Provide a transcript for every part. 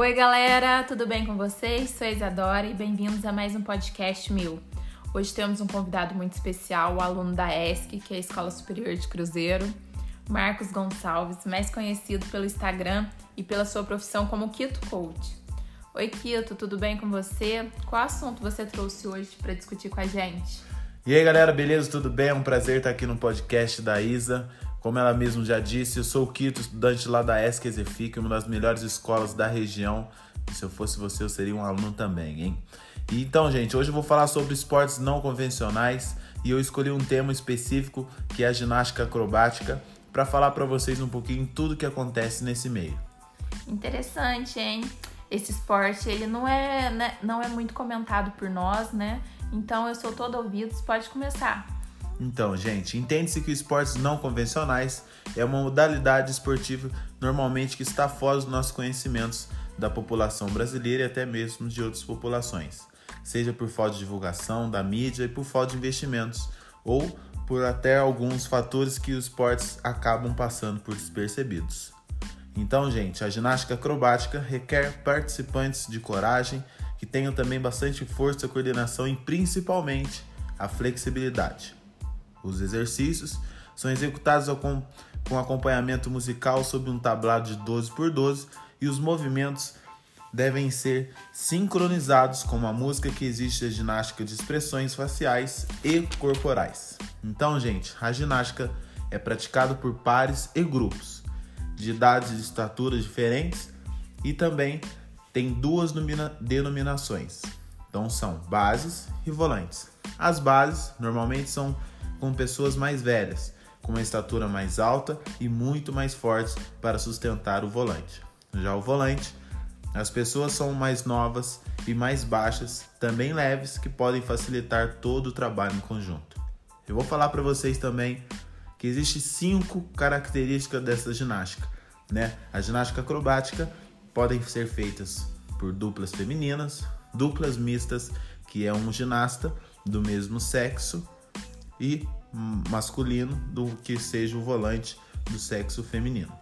Oi, galera, tudo bem com vocês? Sou a Isadora e bem-vindos a mais um podcast meu. Hoje temos um convidado muito especial, o aluno da ESC, que é a Escola Superior de Cruzeiro, Marcos Gonçalves, mais conhecido pelo Instagram e pela sua profissão como Quito Coach. Oi, Quito, tudo bem com você? Qual assunto você trouxe hoje para discutir com a gente? E aí, galera, beleza? Tudo bem? É um prazer estar aqui no podcast da Isa. Como ela mesma já disse, eu sou o Quito, estudante lá da ESC Exefic, uma das melhores escolas da região. E se eu fosse você, eu seria um aluno também, hein? E então, gente, hoje eu vou falar sobre esportes não convencionais e eu escolhi um tema específico que é a ginástica acrobática para falar para vocês um pouquinho tudo que acontece nesse meio. Interessante, hein? Esse esporte, ele não é, né, não é muito comentado por nós, né? Então eu sou todo ouvidos, pode começar. Então, gente, entende-se que esportes não convencionais é uma modalidade esportiva normalmente que está fora dos nossos conhecimentos da população brasileira e até mesmo de outras populações, seja por falta de divulgação da mídia e por falta de investimentos, ou por até alguns fatores que os esportes acabam passando por despercebidos. Então, gente, a ginástica acrobática requer participantes de coragem que tenham também bastante força, coordenação e principalmente a flexibilidade. Os exercícios são executados com, com acompanhamento musical sob um tablado de 12 por 12 e os movimentos devem ser sincronizados com a música que existe a ginástica de expressões faciais e corporais. Então, gente, a ginástica é praticada por pares e grupos de idades e estaturas diferentes e também tem duas denominações. Então são bases e volantes. As bases normalmente são com pessoas mais velhas, com uma estatura mais alta e muito mais fortes para sustentar o volante. Já o volante, as pessoas são mais novas e mais baixas, também leves, que podem facilitar todo o trabalho em conjunto. Eu vou falar para vocês também que existem cinco características dessa ginástica. Né? A ginástica acrobática podem ser feitas por duplas femininas, duplas mistas, que é um ginasta do mesmo sexo, e masculino do que seja o volante do sexo feminino.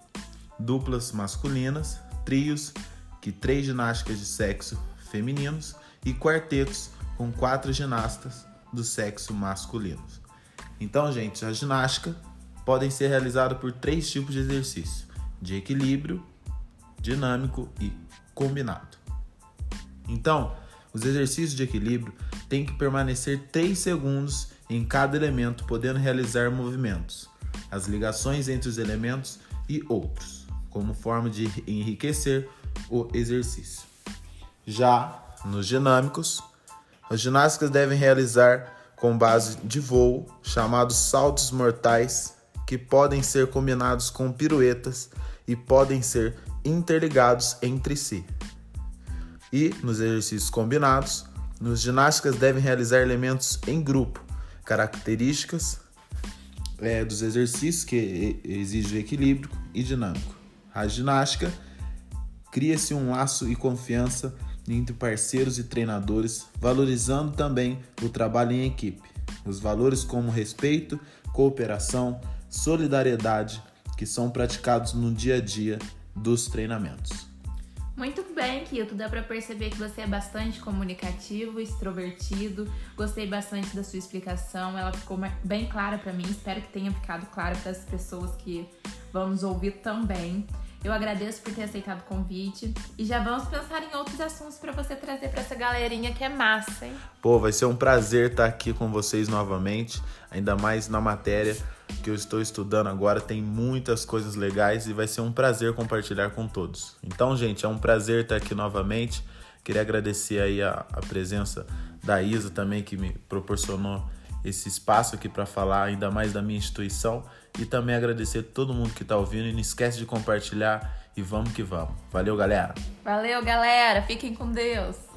Duplas masculinas, trios, que três ginásticas de sexo femininos e quartetos com quatro ginastas do sexo masculino. Então, gente, a ginástica podem ser realizada por três tipos de exercício: de equilíbrio, dinâmico e combinado. Então, os exercícios de equilíbrio têm que permanecer 3 segundos em cada elemento, podendo realizar movimentos, as ligações entre os elementos e outros, como forma de enriquecer o exercício. Já nos dinâmicos, as ginásticas devem realizar com base de voo, chamados saltos mortais, que podem ser combinados com piruetas e podem ser interligados entre si. E nos exercícios combinados, nos ginásticas devem realizar elementos em grupo, características é, dos exercícios que exigem equilíbrio e dinâmico. A ginástica cria-se um laço e confiança entre parceiros e treinadores, valorizando também o trabalho em equipe. Os valores como respeito, cooperação, solidariedade, que são praticados no dia a dia dos treinamentos. Muito bem, Kito. Dá para perceber que você é bastante comunicativo, extrovertido. Gostei bastante da sua explicação. Ela ficou bem clara para mim. Espero que tenha ficado clara para as pessoas que vão nos ouvir também. Eu agradeço por ter aceitado o convite e já vamos pensar em outros assuntos para você trazer para essa galerinha que é massa, hein? Pô, vai ser um prazer estar aqui com vocês novamente, ainda mais na matéria que eu estou estudando agora, tem muitas coisas legais e vai ser um prazer compartilhar com todos. Então, gente, é um prazer estar aqui novamente. Queria agradecer aí a, a presença da Isa também que me proporcionou esse espaço aqui para falar ainda mais da minha instituição e também agradecer todo mundo que está ouvindo e não esquece de compartilhar e vamos que vamos. Valeu, galera. Valeu, galera. Fiquem com Deus.